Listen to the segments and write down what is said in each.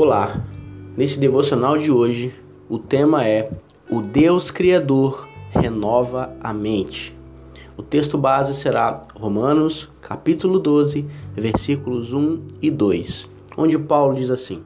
Olá, nesse devocional de hoje o tema é O Deus Criador renova a mente. O texto base será Romanos, capítulo 12, versículos 1 e 2, onde Paulo diz assim: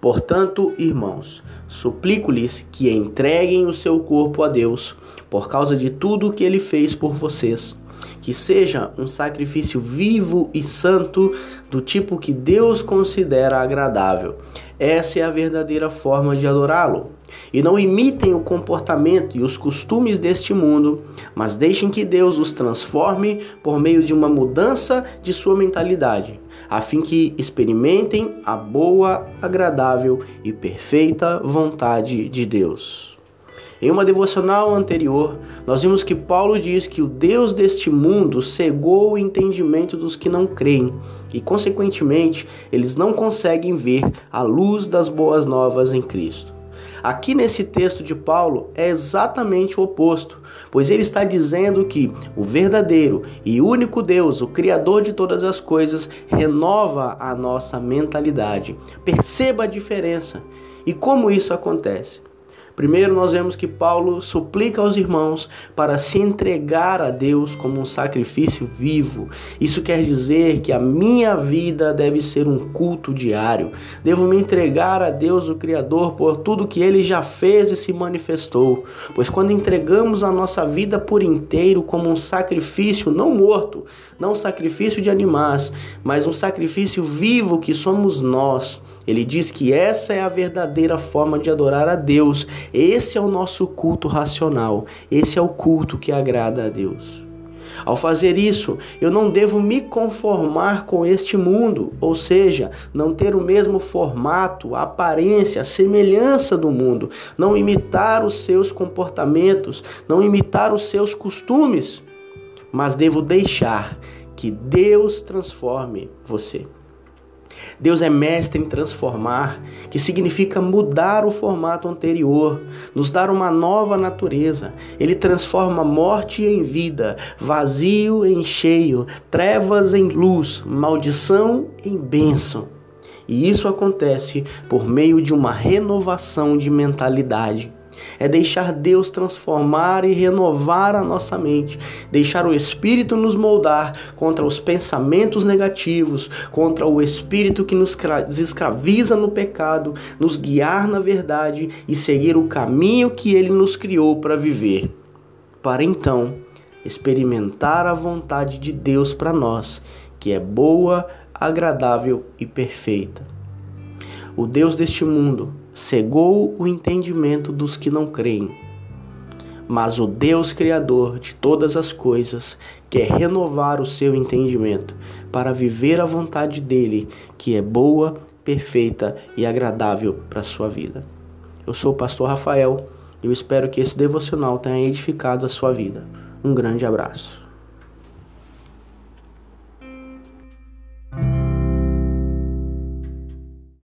Portanto, irmãos, suplico-lhes que entreguem o seu corpo a Deus, por causa de tudo o que ele fez por vocês que seja um sacrifício vivo e santo do tipo que Deus considera agradável. Essa é a verdadeira forma de adorá-lo. E não imitem o comportamento e os costumes deste mundo, mas deixem que Deus os transforme por meio de uma mudança de sua mentalidade, a fim que experimentem a boa, agradável e perfeita vontade de Deus. Em uma devocional anterior, nós vimos que Paulo diz que o Deus deste mundo cegou o entendimento dos que não creem e, consequentemente, eles não conseguem ver a luz das boas novas em Cristo. Aqui nesse texto de Paulo é exatamente o oposto, pois ele está dizendo que o verdadeiro e único Deus, o Criador de todas as coisas, renova a nossa mentalidade. Perceba a diferença. E como isso acontece? Primeiro, nós vemos que Paulo suplica aos irmãos para se entregar a Deus como um sacrifício vivo. Isso quer dizer que a minha vida deve ser um culto diário. Devo me entregar a Deus, o Criador, por tudo que ele já fez e se manifestou. Pois quando entregamos a nossa vida por inteiro como um sacrifício não morto, não um sacrifício de animais, mas um sacrifício vivo que somos nós, ele diz que essa é a verdadeira forma de adorar a Deus. Esse é o nosso culto racional. Esse é o culto que agrada a Deus. Ao fazer isso, eu não devo me conformar com este mundo, ou seja, não ter o mesmo formato, aparência, semelhança do mundo, não imitar os seus comportamentos, não imitar os seus costumes, mas devo deixar que Deus transforme você. Deus é mestre em transformar, que significa mudar o formato anterior, nos dar uma nova natureza. Ele transforma morte em vida, vazio em cheio, trevas em luz, maldição em bênção. E isso acontece por meio de uma renovação de mentalidade é deixar Deus transformar e renovar a nossa mente, deixar o Espírito nos moldar contra os pensamentos negativos, contra o Espírito que nos escraviza no pecado, nos guiar na verdade e seguir o caminho que Ele nos criou para viver, para então experimentar a vontade de Deus para nós, que é boa, agradável e perfeita. O Deus deste mundo cegou o entendimento dos que não creem. Mas o Deus Criador de todas as coisas quer renovar o seu entendimento para viver a vontade dele, que é boa, perfeita e agradável para a sua vida. Eu sou o pastor Rafael e eu espero que esse devocional tenha edificado a sua vida. Um grande abraço.